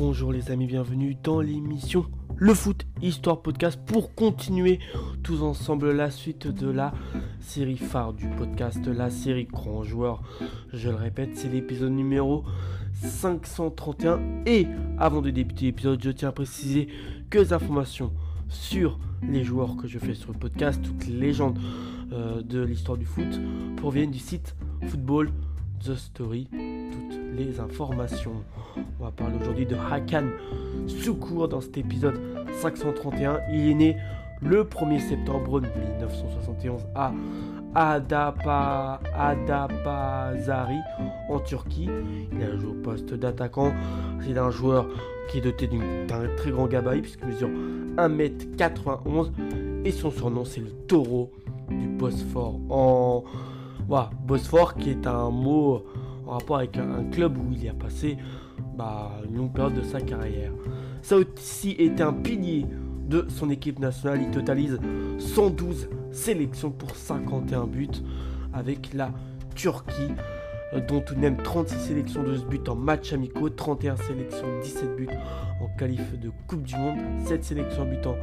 Bonjour les amis, bienvenue dans l'émission Le Foot Histoire Podcast pour continuer tous ensemble la suite de la série phare du podcast, la série Grand Joueur. Je le répète, c'est l'épisode numéro 531 et avant de débuter l'épisode, je tiens à préciser que les informations sur les joueurs que je fais sur le podcast, toutes les légendes euh, de l'histoire du foot proviennent du site Football The Story. Toutes les informations. On va parler aujourd'hui de Hakan Soukour dans cet épisode 531. Il est né le 1er septembre 1971 à Adapa, Adapazari en Turquie. Il a joué au poste d'attaquant. C'est un joueur qui est doté d'un très grand gabarit puisqu'il mesure 1m91 et son surnom c'est le taureau du Bosphore. En voilà, Bosphore qui est un mot en rapport avec un, club où il a passé bah, une longue période de sa carrière. Ça aussi été un pilier de son équipe nationale. Il totalise 112 sélections pour 51 buts avec la Turquie, euh, dont tout de même 36 sélections de buts en match amicaux, 31 sélections, 17 buts en qualif de Coupe du Monde, 7 sélections en but en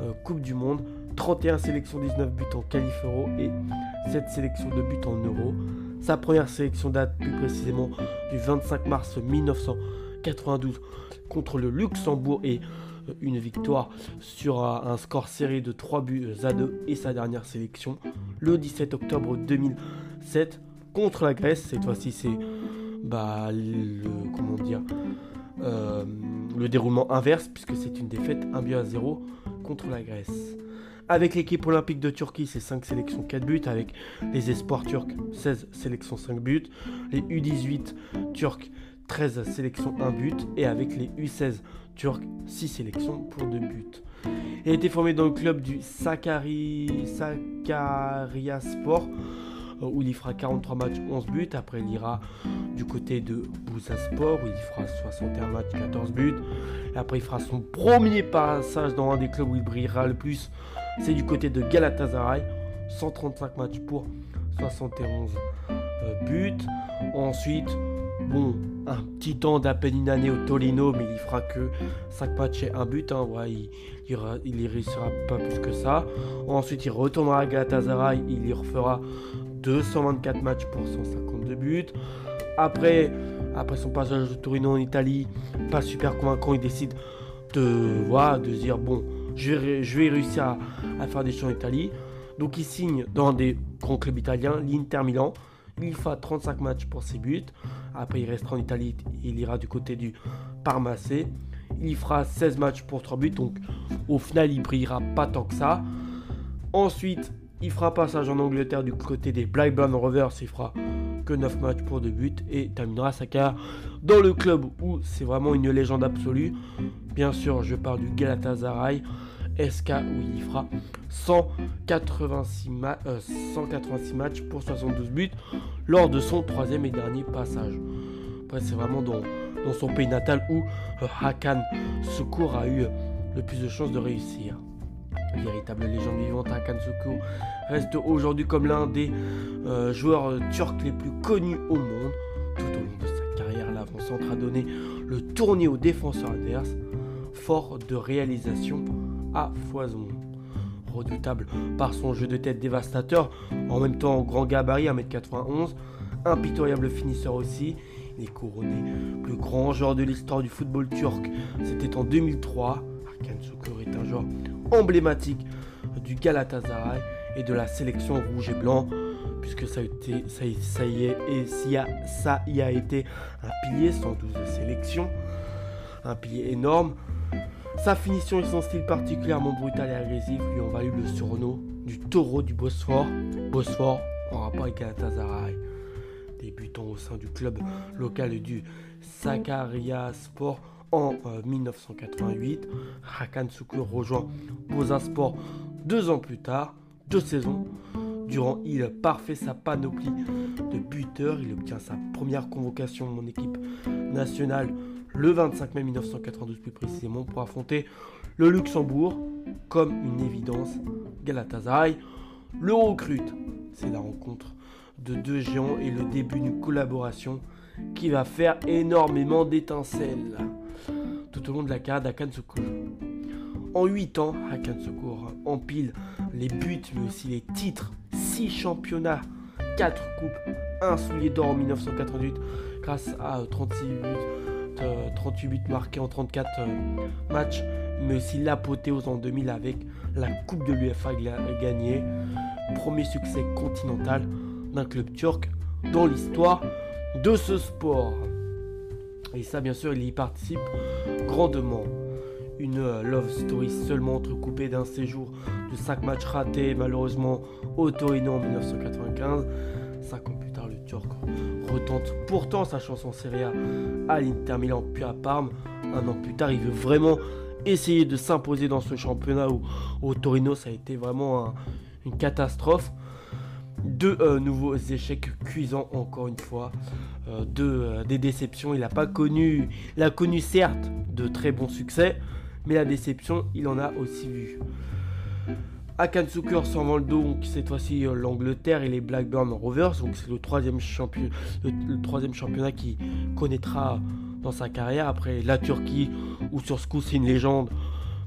euh, Coupe du Monde, 31 sélections, 19 buts en qualif euro et 7 sélections de buts en euro. Sa première sélection date plus précisément du 25 mars 1992 contre le Luxembourg et euh, une victoire sur un score serré de 3 buts à 2 et sa dernière sélection le 17 octobre 2007 contre la Grèce. Cette fois-ci, c'est bah, le, comment dire, euh, le déroulement inverse puisque c'est une défaite 1 but à 0 contre la Grèce. Avec l'équipe olympique de Turquie, c'est 5 sélections 4 buts. Avec les espoirs turcs, 16 sélections 5 buts. Les U18 turcs, 13 sélections 1 but. Et avec les U16 turcs, 6 sélections pour 2 buts. Il a été formé dans le club du Sakarya Sport où il fera 43 matchs, 11 buts. Après, il ira du côté de Sport où il fera 61 matchs, 14 buts. Après, il fera son premier passage dans un des clubs où il brillera le plus. C'est du côté de Galatasaray. 135 matchs pour 71 euh, buts. Ensuite, bon, un petit temps d'à peine une année au Tolino, mais il fera que 5 matchs et 1 but. Hein. il, il, réussira pas plus que ça. Ensuite, il retournera à Galatasaray. Il y refera 224 matchs pour 152 buts. Après, après son passage au Torino en Italie, pas super convaincant, il décide de, voilà, de dire bon, je vais, réussir à, faire des choses en Italie. Donc il signe dans des grands clubs italiens, l'Inter Milan. Il fera 35 matchs pour ses buts. Après, il restera en Italie. Il ira du côté du Parmacé. Il fera 16 matchs pour 3 buts. Donc, au final, il brillera pas tant que ça. Ensuite, il fera passage en Angleterre du côté des Blackburn Rovers. Il fera que 9 matchs pour 2 buts et terminera sa carrière dans le club où c'est vraiment une légende absolue. Bien sûr, je parle du Galatasaray SK où il fera 186, 186 euh, matchs pour 72 buts lors de son troisième et dernier passage? Après, c'est vraiment dans, son pays natal où euh, Hakan Secours a eu le plus de chances de réussir. Véritable légende vivante, Hakan Secours reste aujourd'hui comme l'un des euh, joueurs turcs les plus connus au monde. Tout au long de sa carrière, l'avant-centre a donné le tournis aux défenseurs adverses, fort de réalisation à foison. Redoutable par son jeu de tête dévastateur, en même temps grand gabarit 1m91, impitoyable finisseur aussi, il est couronné plus grand joueur de l'histoire du football turc. C'était en 2003. Arkan Sukur est un joueur emblématique du Galatasaray et de la sélection rouge et blanc, puisque ça, a été, ça, y est, et ça y a été un pilier, 112 sélections, un pilier énorme. Sa finition et son style particulièrement brutal et agressif lui ont valu le surnom du taureau du Bosphore. Bosphore en rapport avec Galatasaray. Débutant au sein du club local du Sakarya Sport en 1988, euh, Hakan Sukur rejoint Sport deux ans plus tard, deux saisons. Durant, il parfait sa panoplie de buteurs. Il obtient sa première convocation mon équipe nationale le 25 mai 1992 plus précisément pour affronter le Luxembourg comme une évidence Galatasaray le recrute. C'est la rencontre de deux géants et le début d'une collaboration qui va faire énormément d'étincelles. De la carrière d'Akan Secours. En 8 ans, Secours empile les buts, mais aussi les titres. 6 championnats, 4 coupes, 1 soulier d'or en 1988 grâce à 36 buts, 38 buts marqués en 34 matchs, mais aussi l'apothéose en 2000 avec la Coupe de l'UFA gagnée. Premier succès continental d'un club turc dans l'histoire de ce sport. Et ça, bien sûr, il y participe grandement. Une euh, love story seulement entrecoupée d'un séjour de 5 matchs ratés, malheureusement au Torino en 1995. 5 ans plus tard, le Turc retente pourtant sa chanson Serie A à l'Inter Milan puis à Parme. Un an plus tard, il veut vraiment essayer de s'imposer dans ce championnat où au Torino ça a été vraiment une catastrophe. Deux euh, nouveaux échecs cuisants encore une fois. Euh, deux, euh, des déceptions. Il n'a pas connu. Il a connu certes de très bons succès. Mais la déception, il en a aussi vu. Akan Sukur s'en le dos, donc cette fois-ci l'Angleterre et les Blackburn Rovers. Donc c'est le troisième, champion, le, troisième championnat qu'il connaîtra dans sa carrière. Après la Turquie, où sur ce c'est une légende.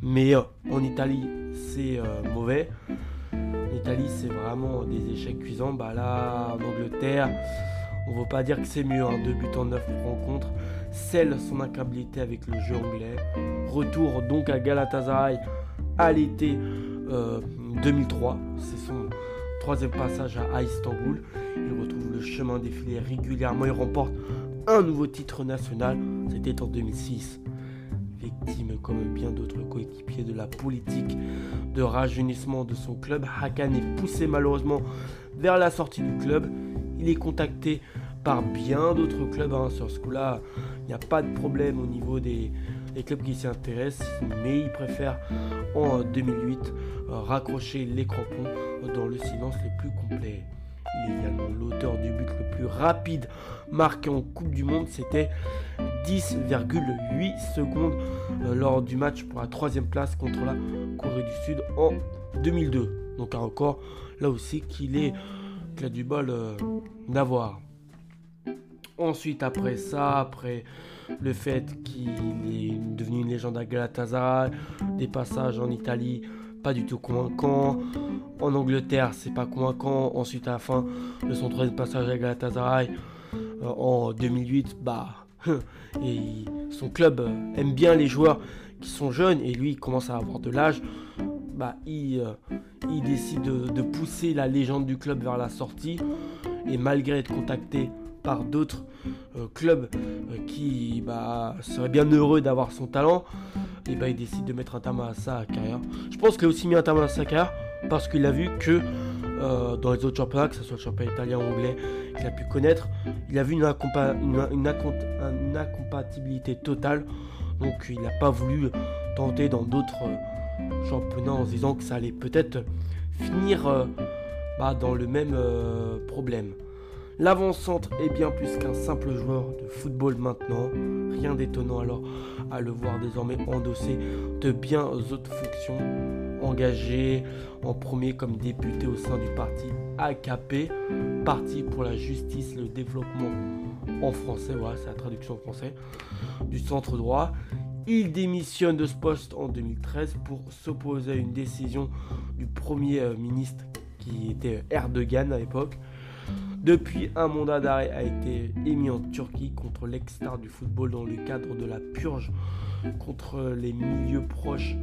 Mais en Italie, c'est mauvais. Italie, c'est vraiment des échecs cuisants. Bah là, en Angleterre, on ne veut pas dire que c'est mieux. Hein. Deux buts en neuf rencontres. Celle son incapacité avec le jeu anglais. Retour donc à Galatasaray à l'été 2003. Euh, c'est son troisième passage à Istanbul. Il retrouve le chemin défilé régulièrement. Il remporte un nouveau titre national. C'était en 2006 victime comme bien d'autres coéquipiers de la politique de rajeunissement de son club. Hakan est poussé malheureusement vers la sortie du club. Il est contacté par bien d'autres clubs. Hein. Sur ce coup-là, il n'y a pas de problème au niveau des, clubs qui s'y intéressent, mais il préfère en 2008 euh, raccrocher les crampons dans le silence le plus complet. Il est également l'auteur du but le plus rapide marqué en Coupe du Monde. C'était 10,8 secondes euh, lors du match pour la troisième place contre la Corée du Sud en 2002. Donc un record là aussi qu'il a du bol euh, d'avoir. Ensuite, après ça, après le fait qu'il est devenu une légende à Galatasaray, des passages en Italie pas du tout convaincants, en Angleterre, c'est pas convaincant. Ensuite, à la fin de son troisième passage à Galatasaray euh, en 2008, bah, et son club euh, aime bien les joueurs qui sont jeunes et lui commence à avoir de l'âge. Bah, il, euh, il décide de, pousser la légende du club vers la sortie et malgré être contacté par d'autres clubs qui bah, seraient bien heureux d'avoir son talent, et bah, il décide de mettre un terme à sa carrière. Je pense qu'il a aussi mis un terme à sa carrière parce qu'il a vu que euh, dans les autres championnats, que ce soit le championnat italien ou anglais, qu'il a pu connaître, il a vu une, incompatibilité totale. Donc il n'a pas voulu tenter dans d'autres euh, championnats en se disant que ça allait peut-être finir euh, bah, dans le même problème. L'avant-centre est bien plus qu'un simple joueur de football maintenant. Rien d'étonnant alors à le voir désormais endosser de bien autres fonctions. Engagé en premier comme député au sein du parti AKP, Parti pour la justice le développement en français, voilà, c'est la traduction en français, du centre droit. Il démissionne de ce poste en 2013 pour s'opposer à une décision du premier euh, ministre qui était Erdogan à l'époque depuis, un mandat d'arrêt a été émis en Turquie contre l'ex-star du football dans le cadre de la purge contre les milieux proches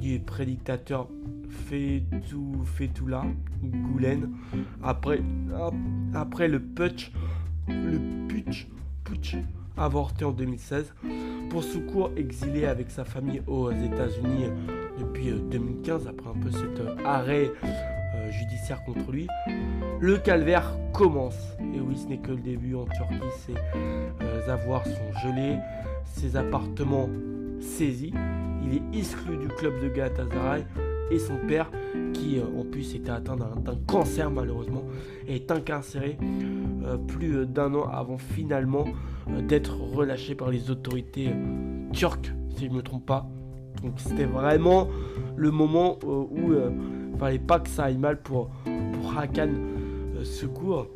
du prédictateur Fethullah Gulen. Après, après le putsch, le putsch, putsch avorté en 2016 pour secours exilé avec sa famille aux États-Unis depuis 2015 après un peu cet arrêt euh, judiciaire contre lui. Le calvaire commence. Et oui, ce n'est que le début en Turquie. Ses euh, avoirs sont gelés, ses appartements saisis. Il est exclu du club de Galatasaray et son père, qui euh, en plus était atteint d'un cancer malheureusement, est incarcéré plus d'un an avant finalement d'être relâché par les autorités turques, si je ne me trompe pas. Donc c'était vraiment le moment où fallait pas que ça aille mal pour, pour Hakan euh, Secours.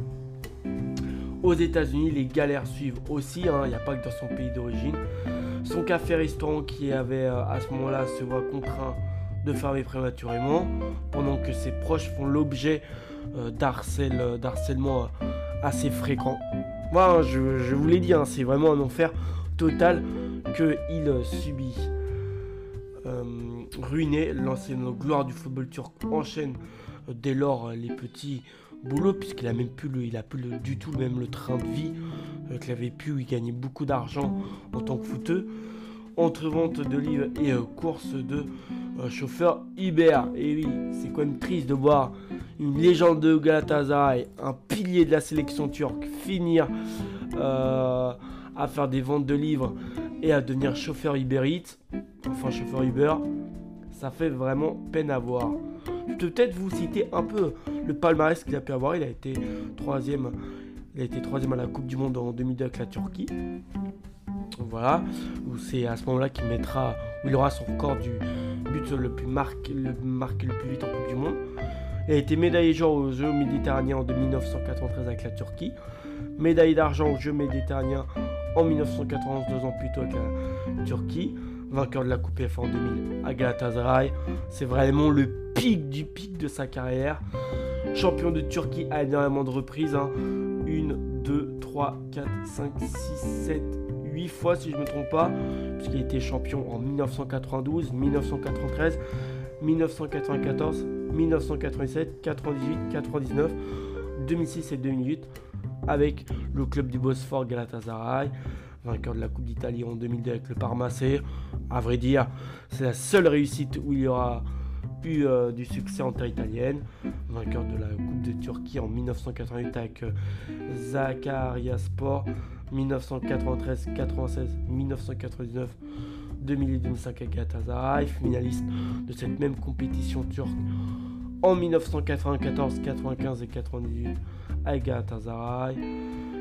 Aux États-Unis, les galères suivent aussi, hein. il n'y a pas que dans son pays d'origine. Son café-restaurant qui avait euh, à ce moment-là se voit contraint de fermer prématurément, pendant que ses proches font l'objet euh, d'harcèlement assez fréquent. Moi, je, vous l'ai dit, hein, c'est vraiment un enfer total qu'il subit. Euh, ruiné, l'ancienne gloire du football turc. Enchaîne euh, dès lors les petits boulots, puisqu'il a même plus, il a plus du tout même le train de vie euh, qu'il avait pu, il gagnait beaucoup d'argent en tant que footeux, entre vente de livres et course de chauffeur Uber. Et oui, c'est quand même triste de voir une légende de Galatasaray, un pilier de la sélection turque, finir à faire des ventes de livres et à devenir chauffeur Eats, enfin chauffeur Uber, ça fait vraiment peine à voir. Je peux peut-être vous citer un peu le palmarès qu'il a pu avoir. Il a été troisième, il a été troisième à la Coupe du Monde en 2002 avec la Turquie. Voilà, c'est à ce moment-là qu'il mettra, où il aura son record du but le plus marqué, le, marqué le plus vite en Coupe du Monde. Il a été médaillé d'or aux Jeux méditerranéens en 1993 avec la Turquie, médaille d'argent aux Jeux méditerranéens en 1991, deux ans plus tôt avec la Turquie, vainqueur de la Coupe F en 2000 à Galatasaray. C'est vraiment le pic du pic de sa carrière. Champion de Turquie à énormément de reprises. Hein. Une, deux, trois, quatre, cinq, six, sept, huit fois si je ne me trompe pas. Puisqu'il était champion en 1992, 1993, 1994, 1997, 98, 99, 2006 et 2008 avec le club du Bosphore Galatasaray, vainqueur de la Coupe d'Italie en 2002 avec le Parmacé. À vrai dire, c'est la seule réussite où il y aura eu euh, du succès en terre italienne, vainqueur de la Coupe de Turquie en 1988 avec euh, Sport, 1993, 96, 1999, 2008, 2005 avec Galatasaray, finaliste de cette même compétition turque en 1994, 95 et 98 avec Galatasaray,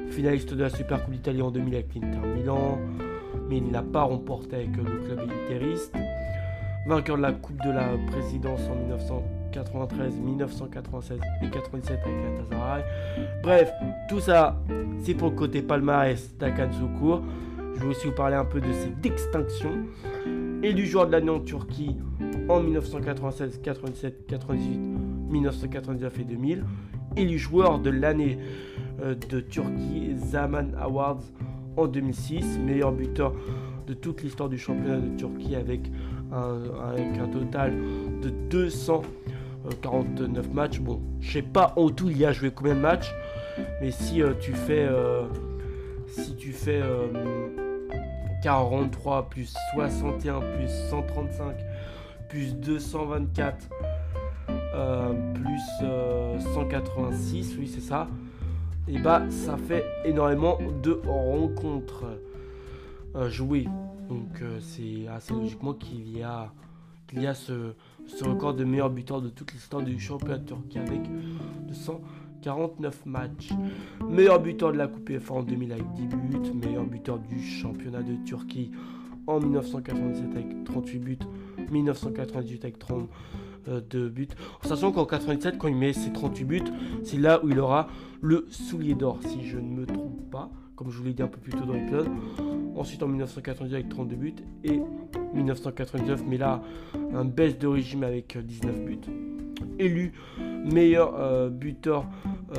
finaliste de la Super Coupe d'Italie en 2000 avec l'Inter Milan, mais il n'a pas remporté avec le club élitériste, vainqueur de la Coupe de la Présidence en 1993, 1996 et 97 avec Galatasaray. Bref, tout ça, c'est pour le côté palmarès d'Akan Soukour. Je vais aussi vous parler un peu de ses distinctions. Élu joueur de l'année en Turquie en 1996, 97, 98, 1999 et 2000 élu joueur de l'année de Turquie Zaman Awards en 2006, meilleur buteur de toute l'histoire du championnat de Turquie avec un, total de 249 matchs. Bon, je sais pas en tout il y a joué combien de matchs, mais si euh, tu fais euh, si tu fais 43 plus 61 plus 135 plus 224 euh, plus 186, euh, oui c'est ça, et bah ça fait énormément de rencontres euh, jouées. Donc c'est assez logiquement qu'il y a, qu'il y a ce, record de meilleur buteur de toute l'histoire du championnat turc avec 249 matchs. Meilleur buteur de la Coupe FA en 2000 avec 10 buts, meilleur buteur du championnat de Turquie en 1997 avec 38 buts, 1998 avec 30 euh, de buts. Sachant qu'en 97, quand il met ses 38 buts, c'est là où il aura le soulier d'or, si je ne me trompe pas, comme je vous l'ai dit un peu plus tôt dans l'épisode. Ensuite en 1998 avec 32 buts et 1999, mais là, un baisse de régime avec 19 euh, buts. Élu meilleur euh, buteur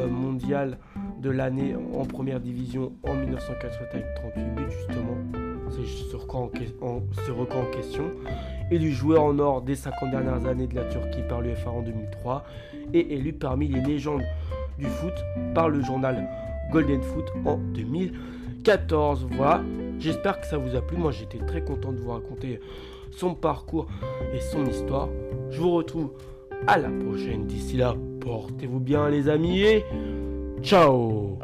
mondial de l'année en première division en 1988 avec 38 buts justement. Ce record en question élu joueur en or des 50 dernières années de la Turquie par l'UFA en 2003 et élu parmi les légendes du foot par le journal Golden Foot en 2014. Voilà, j'espère que ça vous a plu. Moi j'étais très content de vous raconter son parcours et son histoire. Je vous retrouve à la prochaine. D'ici là, portez-vous bien les amis et ciao